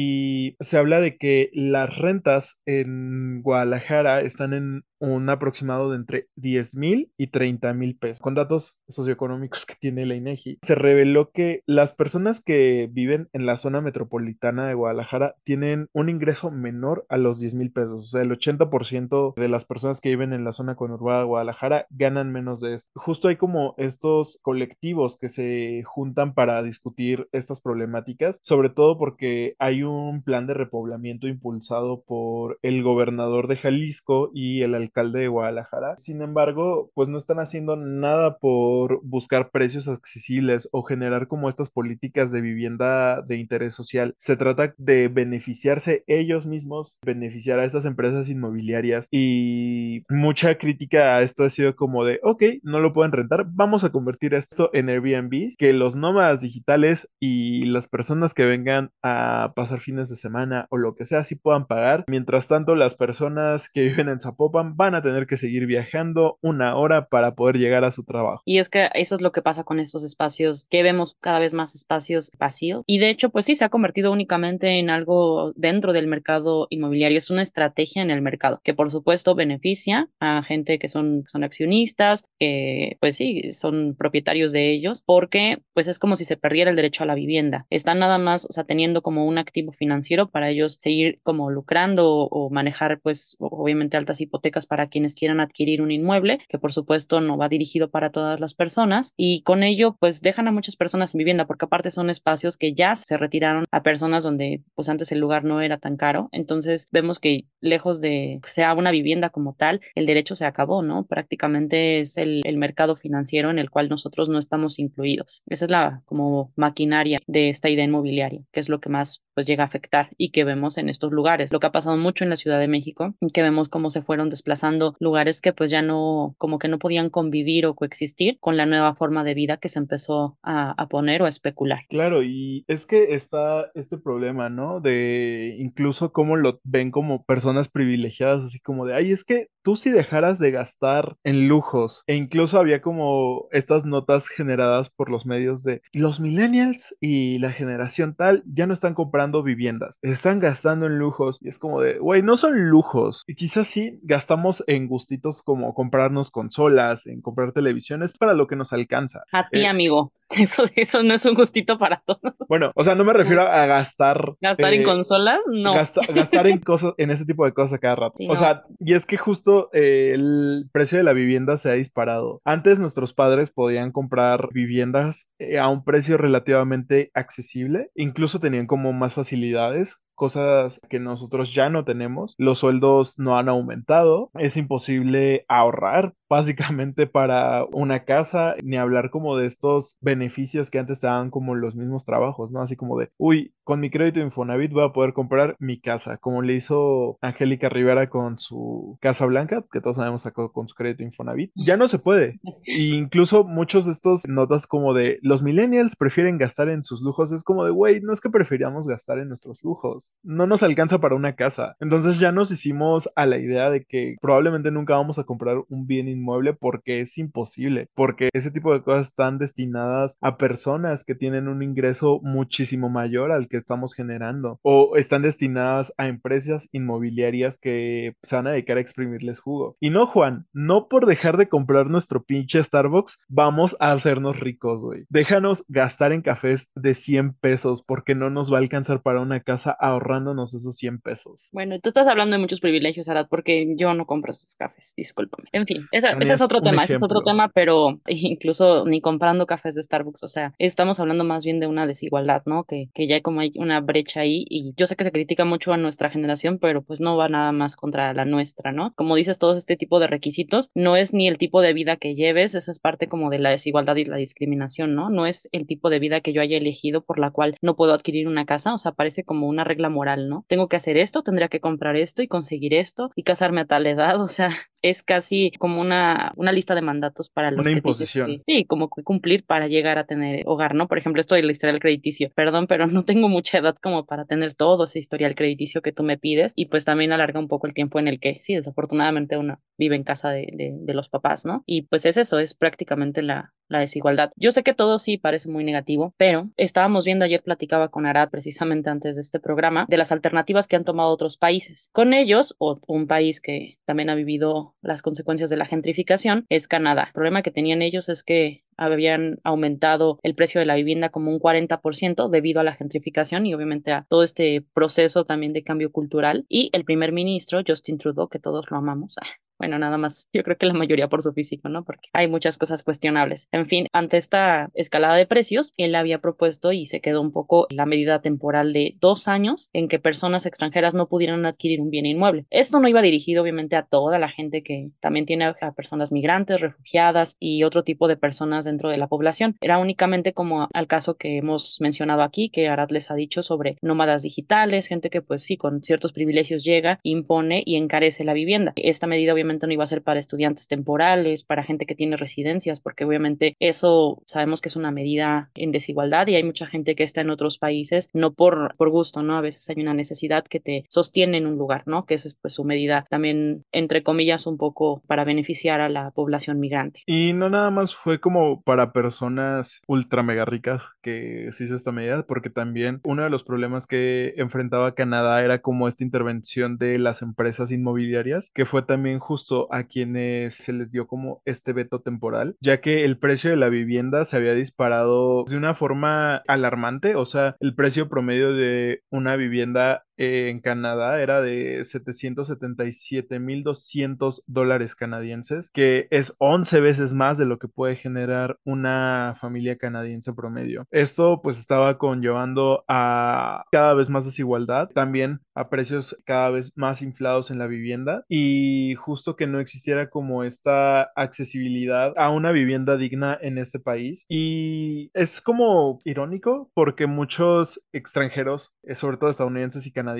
se habla de que las rentas en Guadalajara están en un aproximado de entre 10 mil y 30 mil pesos. Con datos socioeconómicos que tiene la INEGI, se reveló que las personas que viven en la zona metropolitana de Guadalajara tienen un ingreso menor a los 10 mil pesos. O sea, el 80% de las personas que viven en la zona conurbada de Guadalajara ganan menos de esto. Justo hay como estos colectivos que se juntan para discutir estas problemáticas, sobre todo porque hay un plan de repoblamiento impulsado por el gobernador de Jalisco y el alcalde alcalde de Guadalajara. Sin embargo, pues no están haciendo nada por buscar precios accesibles o generar como estas políticas de vivienda de interés social. Se trata de beneficiarse ellos mismos, beneficiar a estas empresas inmobiliarias y mucha crítica a esto ha sido como de, ok, no lo pueden rentar, vamos a convertir esto en Airbnb, que los nómadas digitales y las personas que vengan a pasar fines de semana o lo que sea sí puedan pagar. Mientras tanto, las personas que viven en Zapopan van a tener que seguir viajando una hora para poder llegar a su trabajo. Y es que eso es lo que pasa con estos espacios, que vemos cada vez más espacios vacíos. Y de hecho, pues sí, se ha convertido únicamente en algo dentro del mercado inmobiliario. Es una estrategia en el mercado que por supuesto beneficia a gente que son, son accionistas, que pues sí, son propietarios de ellos, porque pues es como si se perdiera el derecho a la vivienda. Están nada más, o sea, teniendo como un activo financiero para ellos seguir como lucrando o, o manejar pues obviamente altas hipotecas para quienes quieran adquirir un inmueble, que por supuesto no va dirigido para todas las personas y con ello pues dejan a muchas personas en vivienda porque aparte son espacios que ya se retiraron a personas donde pues antes el lugar no era tan caro. Entonces vemos que lejos de sea una vivienda como tal, el derecho se acabó, ¿no? Prácticamente es el, el mercado financiero en el cual nosotros no estamos incluidos. Esa es la como maquinaria de esta idea inmobiliaria, que es lo que más pues llega a afectar y que vemos en estos lugares. Lo que ha pasado mucho en la Ciudad de México, que vemos cómo se fueron desplazando lugares que pues ya no, como que no podían convivir o coexistir con la nueva forma de vida que se empezó a, a poner o a especular. Claro, y es que está este problema, ¿no? De incluso cómo lo ven como personas privilegiadas, así como de, ay, es que tú si dejaras de gastar en lujos, e incluso había como estas notas generadas por los medios de los millennials y la generación tal ya no están comprando viviendas, están gastando en lujos, y es como de, güey, no son lujos, y quizás sí gastamos en gustitos como comprarnos consolas, en comprar televisiones para lo que nos alcanza. A ti, eh, amigo. Eso, eso no es un gustito para todos. Bueno, o sea, no me refiero a gastar. ¿Gastar en eh, consolas? No. gastar en cosas, en ese tipo de cosas cada rato. o sea, y es que justo eh, el precio de la vivienda se ha disparado. Antes nuestros padres podían comprar viviendas a un precio relativamente accesible. Incluso tenían como más facilidades cosas que nosotros ya no tenemos. Los sueldos no han aumentado. Es imposible ahorrar básicamente para una casa, ni hablar como de estos beneficios que antes te daban como los mismos trabajos, ¿no? Así como de, uy, con mi crédito Infonavit voy a poder comprar mi casa, como le hizo Angélica Rivera con su Casa Blanca, que todos sabemos sacó con su crédito Infonavit. Ya no se puede. E incluso muchos de estos notas como de los millennials prefieren gastar en sus lujos, es como de, güey, no es que preferíamos gastar en nuestros lujos No nos alcanza para una casa. Entonces ya nos hicimos a la idea de que probablemente nunca vamos a comprar un bien inmueble porque es imposible, porque ese tipo de cosas están destinadas a personas que tienen un ingreso muchísimo mayor al que estamos generando o están destinadas a empresas inmobiliarias que se van a dedicar a exprimirles jugo. Y no, Juan, no por dejar de comprar nuestro pinche Starbucks vamos a hacernos ricos, güey. Déjanos gastar en cafés de 100 pesos porque no nos va a alcanzar para una casa ahorrándonos esos 100 pesos. Bueno, tú estás hablando de muchos privilegios, Arad, porque yo no compro esos cafés, discúlpame. En fin, ese es otro tema, es otro tema, pero incluso ni comprando cafés de Starbucks, o sea, estamos hablando más bien de una desigualdad, ¿no? Que, que ya como hay una brecha ahí y yo sé que se critica mucho a nuestra generación, pero pues no va nada más contra la nuestra, ¿no? Como dices, todo este tipo de requisitos no es ni el tipo de vida que lleves, eso es parte como de la desigualdad y la discriminación, ¿no? No es el tipo de vida que yo haya elegido por la cual no puedo adquirir una casa, o sea, parece como una regla moral, ¿no? Tengo que hacer esto, tendría que comprar esto y conseguir esto y casarme a tal edad, o sea, es casi como una, una lista de mandatos para los una que imposición. sí, como cumplir para llegar a tener hogar, ¿no? Por ejemplo, esto de la historial crediticio. Perdón, pero no tengo mucha edad como para tener todo ese historial crediticio que tú me pides y pues también alarga un poco el tiempo en el que, sí, desafortunadamente uno vive en casa de, de, de los papás, ¿no? Y pues es eso, es prácticamente la, la desigualdad. Yo sé que todo sí parece muy negativo, pero estábamos viendo ayer, platicaba con Arad precisamente antes de este programa, de las alternativas que han tomado otros países. Con ellos, o un país que también ha vivido las consecuencias de la gentrificación, es Canadá. El problema que tenían ellos es que habían aumentado el precio de la vivienda como un 40% debido a la gentrificación y obviamente a todo este proceso también de cambio cultural. Y el primer ministro, Justin Trudeau, que todos lo amamos, bueno, nada más, yo creo que la mayoría por su físico, ¿no? Porque hay muchas cosas cuestionables. En fin, ante esta escalada de precios, él había propuesto y se quedó un poco la medida temporal de dos años en que personas extranjeras no pudieran adquirir un bien inmueble. Esto no iba dirigido obviamente a toda la gente que también tiene a personas migrantes, refugiadas y otro tipo de personas dentro de la población. Era únicamente como al caso que hemos mencionado aquí, que Arad les ha dicho sobre nómadas digitales, gente que pues sí, con ciertos privilegios llega, impone y encarece la vivienda. Esta medida obviamente no iba a ser para estudiantes temporales, para gente que tiene residencias, porque obviamente eso sabemos que es una medida en desigualdad y hay mucha gente que está en otros países, no por, por gusto, ¿no? A veces hay una necesidad que te sostiene en un lugar, ¿no? Que esa es pues su medida también, entre comillas, un poco para beneficiar a la población migrante. Y no nada más fue como para personas ultra mega ricas que se hizo esta medida, porque también uno de los problemas que enfrentaba Canadá era como esta intervención de las empresas inmobiliarias, que fue también justo a quienes se les dio como este veto temporal, ya que el precio de la vivienda se había disparado de una forma alarmante, o sea, el precio promedio de una vivienda en Canadá era de 777.200 dólares canadienses, que es 11 veces más de lo que puede generar una familia canadiense promedio. Esto pues estaba conllevando a cada vez más desigualdad, también a precios cada vez más inflados en la vivienda y justo que no existiera como esta accesibilidad a una vivienda digna en este país. Y es como irónico porque muchos extranjeros, eh, sobre todo estadounidenses y canadienses,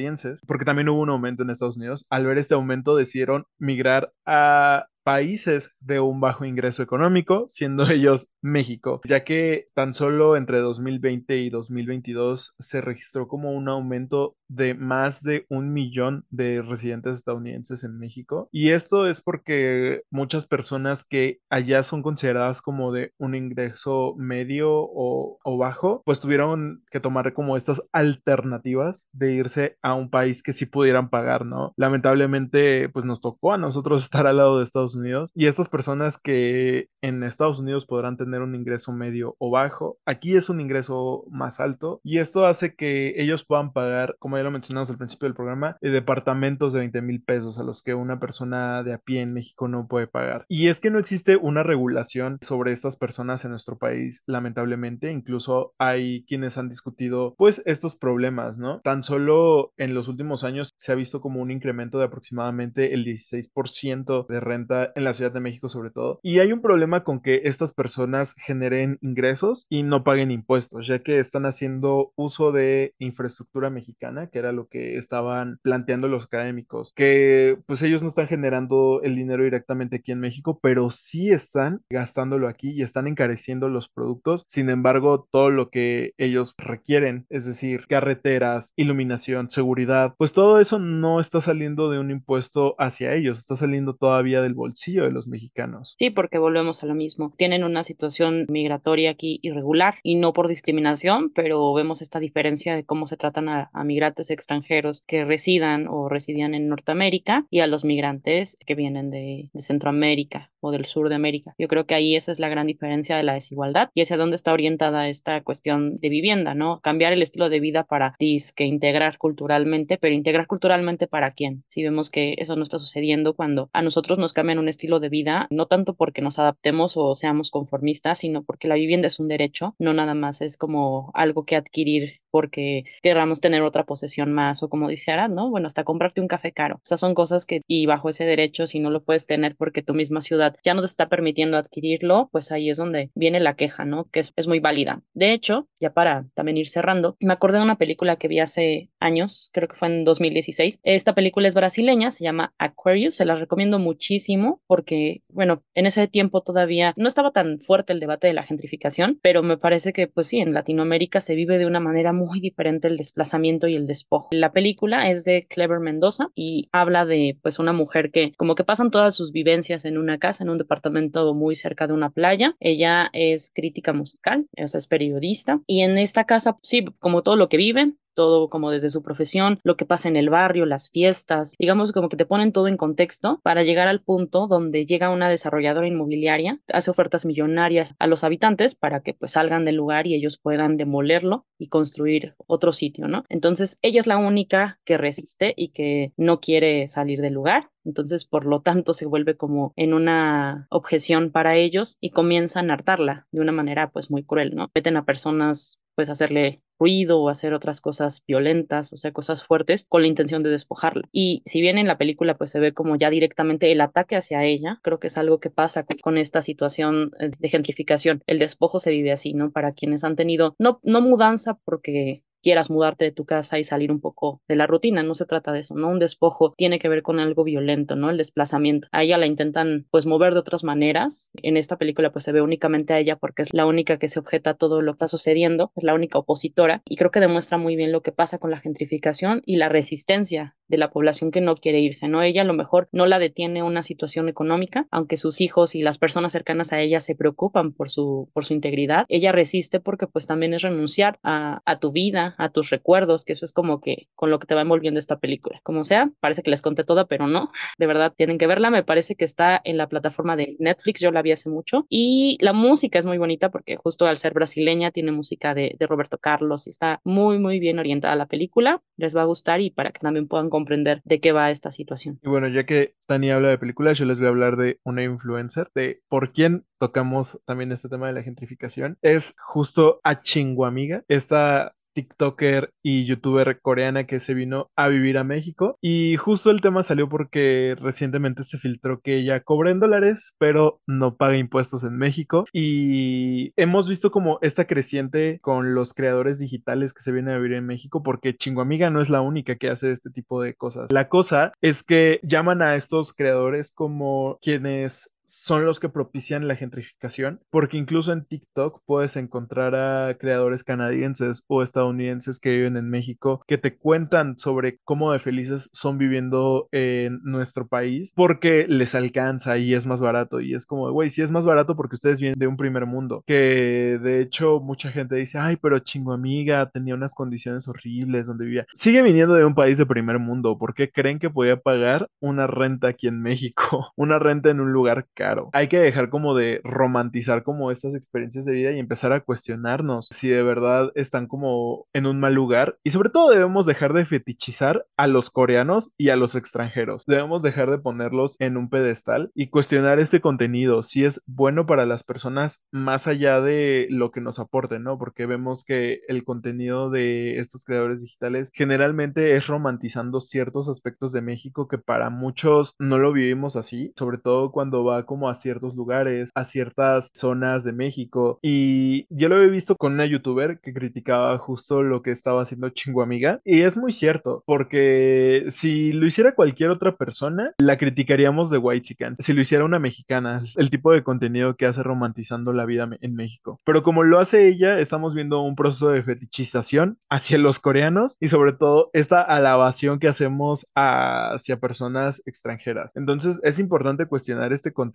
porque también hubo un aumento en Estados Unidos, al ver este aumento decidieron migrar a países de un bajo ingreso económico, siendo ellos México, ya que tan solo entre 2020 y 2022 se registró como un aumento de más de un millón de residentes estadounidenses en México. Y esto es porque muchas personas que allá son consideradas como de un ingreso medio o, bajo, pues tuvieron que tomar como estas alternativas de irse a un país que sí pudieran pagar, ¿no? Lamentablemente, pues nos tocó a nosotros estar al lado de Estados Unidos. Y estas personas que en Estados Unidos podrán tener un ingreso medio o bajo, aquí es un ingreso más alto. Y esto hace que ellos puedan pagar, como ya lo mencionamos al principio del programa, eh, departamentos de 20 mil pesos a los que una persona de a pie en México no puede pagar. Y es que no existe una regulación sobre estas personas en nuestro país, lamentablemente. Incluso hay quienes han discutido, pues, estos problemas, ¿no? Tan solo en los últimos años se ha visto como un incremento de aproximadamente el 16% de renta en la Ciudad de México sobre todo. Y hay un problema con que estas personas generen ingresos y no paguen impuestos, ya que están haciendo uso de infraestructura mexicana, que era lo que estaban planteando los académicos, que pues ellos no están generando el dinero directamente aquí en México, pero sí están gastándolo aquí y están encareciendo los productos. Sin embargo, todo lo que ellos requieren, es decir, carreteras, iluminación, seguridad, pues todo eso no está saliendo de un impuesto hacia ellos, está saliendo todavía del bolsillo de los mexicanos. Sí, porque volvemos a lo mismo. Tienen una situación migratoria aquí irregular y no por discriminación, pero vemos esta diferencia de cómo se tratan a, migrantes extranjeros que residan o residían en Norteamérica y a los migrantes que vienen de, de Centroamérica o del sur de América. Yo creo que ahí esa es la gran diferencia de la desigualdad y hacia dónde está orientada esta cuestión de vivienda, ¿no? Cambiar el estilo de vida para que integrar culturalmente, pero integrar culturalmente para quién? Si vemos que eso no está sucediendo cuando a nosotros nos cambian un estilo de vida, no tanto porque nos adaptemos o seamos conformistas, sino porque la vivienda es un derecho, no nada más es como algo que adquirir porque querramos tener otra posesión más o como dice Arad, ¿no? Bueno, hasta comprarte un café caro. O sea, son cosas que y bajo ese derecho, si no lo puedes tener porque tu misma ciudad ya no te está permitiendo adquirirlo, pues ahí es donde viene la queja, ¿no? Que es, es muy válida. De hecho, ya para también ir cerrando, me acordé de una película que vi hace años, creo que fue en 2016. Esta película es brasileña, se llama Aquarius, se la recomiendo muchísimo porque, bueno, en ese tiempo todavía no estaba tan fuerte el debate de la gentrificación, pero me parece que, pues sí, en Latinoamérica se vive de una manera muy diferente el desplazamiento y el despojo. La película es de Clever Mendoza y habla de pues una mujer que como que pasan todas sus vivencias en una casa, en un departamento muy cerca de una playa. Ella es crítica musical, o sea, es periodista y en esta casa, sí, como todo lo que vive, todo como desde su profesión, lo que pasa en el barrio, las fiestas, digamos como que te ponen todo en contexto para llegar al punto donde llega una desarrolladora inmobiliaria, hace ofertas millonarias a los habitantes para que pues salgan del lugar y ellos puedan demolerlo y construir otro sitio, ¿no? Entonces ella es la única que resiste y que no quiere salir del lugar. Entonces, por lo tanto, se vuelve como en una objeción para ellos y comienzan a hartarla de una manera pues muy cruel, ¿no? Meten a personas pues hacerle ruido o hacer otras cosas violentas, o sea, cosas fuertes, con la intención de despojarla. Y si bien en la película pues se ve como ya directamente el ataque hacia ella, creo que es algo que pasa con esta situación eh, de gentrificación. El despojo se vive así, ¿no? Para quienes han tenido, no, no mudanza porque quieras mudarte de tu casa y salir un poco de la rutina, no se trata de eso, ¿no? Un despojo tiene que ver con algo violento, ¿no? El desplazamiento. A ella la intentan pues mover de otras maneras. En esta película pues se ve únicamente a ella porque es la única que se objeta a todo lo que está sucediendo, es la única opositora y creo que demuestra muy bien lo que pasa con la gentrificación y la resistencia de la población que no quiere irse, ¿no? Ella a lo mejor no la detiene una situación económica, aunque sus hijos y las personas cercanas a ella se preocupan por su, por su integridad, ella resiste porque pues también es renunciar a, a tu vida, a tus recuerdos, que eso es como que con lo que te va envolviendo esta película. Como sea, parece que les conté toda, pero no, de verdad tienen que verla, me parece que está en la plataforma de Netflix, yo la vi hace mucho, y la música es muy bonita porque justo al ser brasileña tiene música de, de Roberto Carlos y está muy, muy bien orientada la película, les va a gustar y para que también puedan comprender de qué va esta situación. Y bueno, ya que Tani habla de películas, yo les voy a hablar de una influencer, de por quién tocamos también este tema de la gentrificación. Es justo a Chinguamiga, esta TikToker y youtuber coreana que se vino a vivir a México. Y justo el tema salió porque recientemente se filtró que ella cobra en dólares, pero no paga impuestos en México. Y hemos visto como esta creciente con los creadores digitales que se vienen a vivir en México, porque Chinguamiga no es la única que hace este tipo de cosas. La cosa es que llaman a estos creadores como quienes son los que propician la gentrificación, porque incluso en TikTok puedes encontrar a creadores canadienses o estadounidenses que viven en México que te cuentan sobre cómo de felices son viviendo en nuestro país porque les alcanza y es más barato y es como, güey, si es más barato porque ustedes vienen de un primer mundo, que de hecho mucha gente dice, ay, pero chingo amiga, tenía unas condiciones horribles donde vivía. Sigue viniendo de un país de primer mundo, ¿por qué creen que podía pagar una renta aquí en México? una renta en un lugar caro. Hay que dejar como de romantizar como estas experiencias de vida y empezar a cuestionarnos si de verdad están como en un mal lugar y sobre todo debemos dejar de fetichizar a los coreanos y a los extranjeros. Debemos dejar de ponerlos en un pedestal y cuestionar este contenido si es bueno para las personas más allá de lo que nos aporte, ¿no? Porque vemos que el contenido de estos creadores digitales generalmente es romantizando ciertos aspectos de México que para muchos no lo vivimos así, sobre todo cuando va como a ciertos lugares, a ciertas zonas de México. Y yo lo he visto con una youtuber que criticaba justo lo que estaba haciendo Chinguamiga. Y es muy cierto, porque si lo hiciera cualquier otra persona, la criticaríamos de White Chicken. Si lo hiciera una mexicana, el tipo de contenido que hace romantizando la vida en México. Pero como lo hace ella, estamos viendo un proceso de fetichización hacia los coreanos y sobre todo esta alabación que hacemos hacia personas extranjeras. Entonces es importante cuestionar este contenido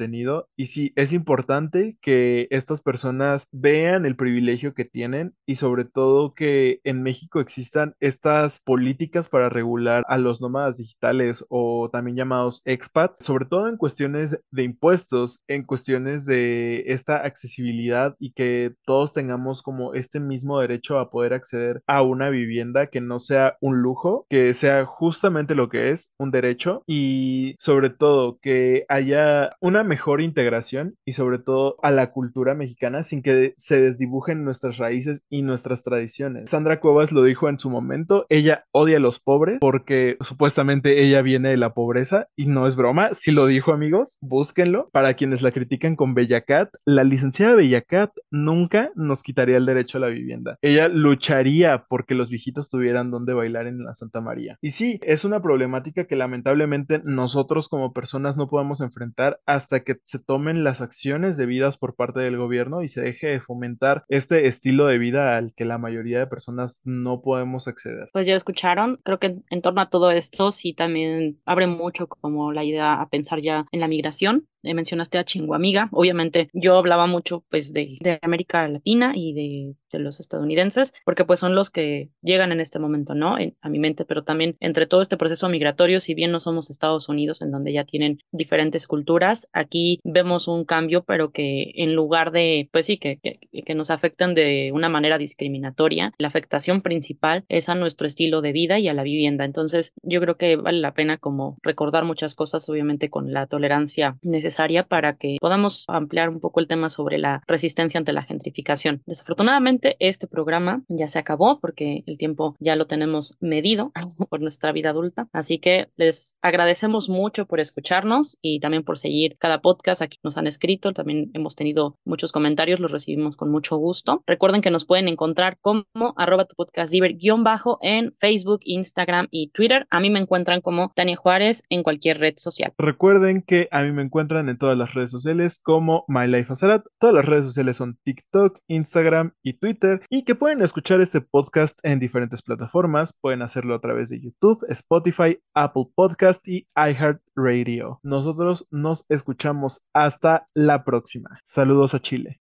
y sí, es importante que estas personas vean el privilegio que tienen y sobre todo que en México existan estas políticas para regular a los nómadas digitales o también llamados expats, sobre todo en cuestiones de impuestos, en cuestiones de esta accesibilidad y que todos tengamos como este mismo derecho a poder acceder a una vivienda que no sea un lujo, que sea justamente lo que es un derecho y sobre todo que haya una mejor integración y sobre todo a la cultura mexicana sin que se desdibujen nuestras raíces y nuestras tradiciones. Sandra Cuevas lo dijo en su momento, ella odia a los pobres porque supuestamente ella viene de la pobreza y no es broma, si lo dijo amigos, búsquenlo. Para quienes la critican con Bellacat, la licenciada Bellacat nunca nos quitaría el derecho a la vivienda. Ella lucharía porque los viejitos tuvieran donde bailar en la Santa María. Y sí, es una problemática que lamentablemente nosotros como personas no podemos enfrentar hasta que se tomen las acciones debidas por parte del gobierno y se deje de fomentar este estilo de vida al que la mayoría de personas no podemos acceder. Pues ya escucharon, creo que en torno a todo esto sí también abre mucho como la idea a pensar ya en la migración eh, mencionaste a Chinguamiga, obviamente yo hablaba mucho pues de, de América Latina y de, de, los estadounidenses, porque pues son los que llegan en este momento, ¿no? En, a mi mente, pero también entre todo este proceso migratorio, si bien no somos Estados Unidos, en donde ya tienen diferentes culturas, aquí vemos un cambio, pero que en lugar de, pues sí, que, que, que nos afectan de una manera discriminatoria, la afectación principal es a nuestro estilo de vida y a la vivienda. Entonces, yo creo que vale la pena como recordar muchas cosas, obviamente con la tolerancia necesaria necesaria para que podamos ampliar un poco el tema sobre la resistencia ante la gentrificación. Desafortunadamente, este programa ya se acabó porque el tiempo ya lo tenemos medido por nuestra vida adulta. Así que les agradecemos mucho por escucharnos y también por seguir cada podcast. Aquí nos han escrito, también hemos tenido muchos comentarios, los recibimos con mucho gusto. Recuerden que nos pueden encontrar como arroba tu podcast guion bajo en Facebook, Instagram y Twitter. A mí me encuentran como Tania Juárez en cualquier red social. Recuerden que a mí me en todas las redes sociales como My Life Azarat. Todas las redes sociales son TikTok, Instagram y Twitter. Y que pueden escuchar este podcast en diferentes plataformas. Pueden hacerlo a través de YouTube, Spotify, Apple Podcast y iHeartRadio. Nosotros nos escuchamos hasta la próxima. Saludos a Chile.